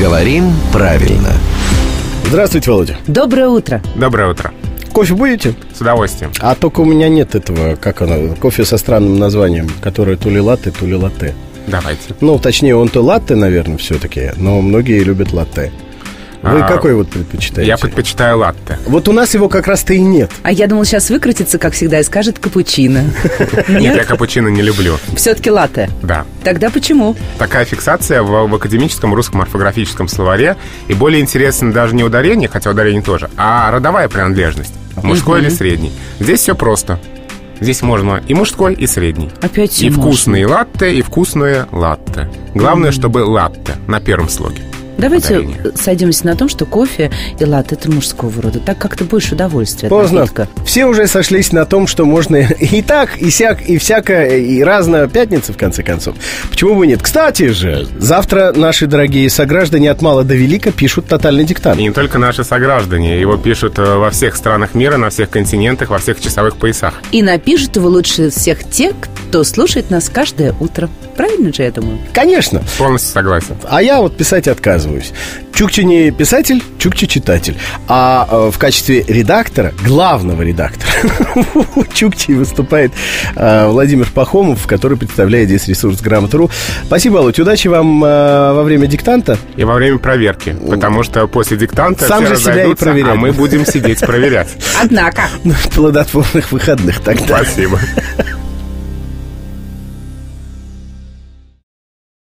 Говорим правильно. Здравствуйте, Володя. Доброе утро. Доброе утро. Кофе будете? С удовольствием. А только у меня нет этого, как оно, кофе со странным названием, которое то ли латте, то ли латте. Давайте. Ну, точнее, он то латте, наверное, все-таки, но многие любят латте. Вы А, какой вот предпочитаете? Я предпочитаю латте. Вот у нас его как раз-то и нет. А я думал, сейчас выкрутится, как всегда, и скажет капучино. Нет, я капучино не люблю. Все-таки латте. Да. Тогда почему? Такая фиксация в, академическом русском орфографическом словаре. И более интересно даже не ударение, хотя ударение тоже, а родовая принадлежность. Мужской или средний. Здесь все просто. Здесь можно и мужской, и средний. Опять И можно. вкусные латте, и вкусные латте. Главное, чтобы латте на первом слоге. Давайте Ударение. сойдемся на том, что кофе и латте это мужского рода. Так как-то больше удовольствия. от Поздно. напитка. Все уже сошлись на том, что можно и так, и сяк, и всякое, и разно. Пятница, в конце концов. Почему бы нет? Кстати же, завтра наши дорогие сограждане от мала до велика пишут тотальный диктант. И не только наши сограждане. Его пишут э, во всех странах мира, на всех континентах, во всех часовых поясах. И напишут его лучше всех те, кто слушает нас каждое утро. Правильно же я думаю? Конечно. Полностью согласен. А я вот писать отказываюсь. Чукчи не писатель, Чукчи читатель. А э, в качестве редактора, главного редактора, Чукчи выступает э, Владимир Пахомов, который представляет здесь ресурс Грамотру. Спасибо, Володь. Удачи вам э, во время диктанта. И во время проверки. Потому что после диктанта Сам все же себя и разойдутся, проверяй. а мы будем сидеть проверять. Однако. Плодотворных выходных тогда. Спасибо.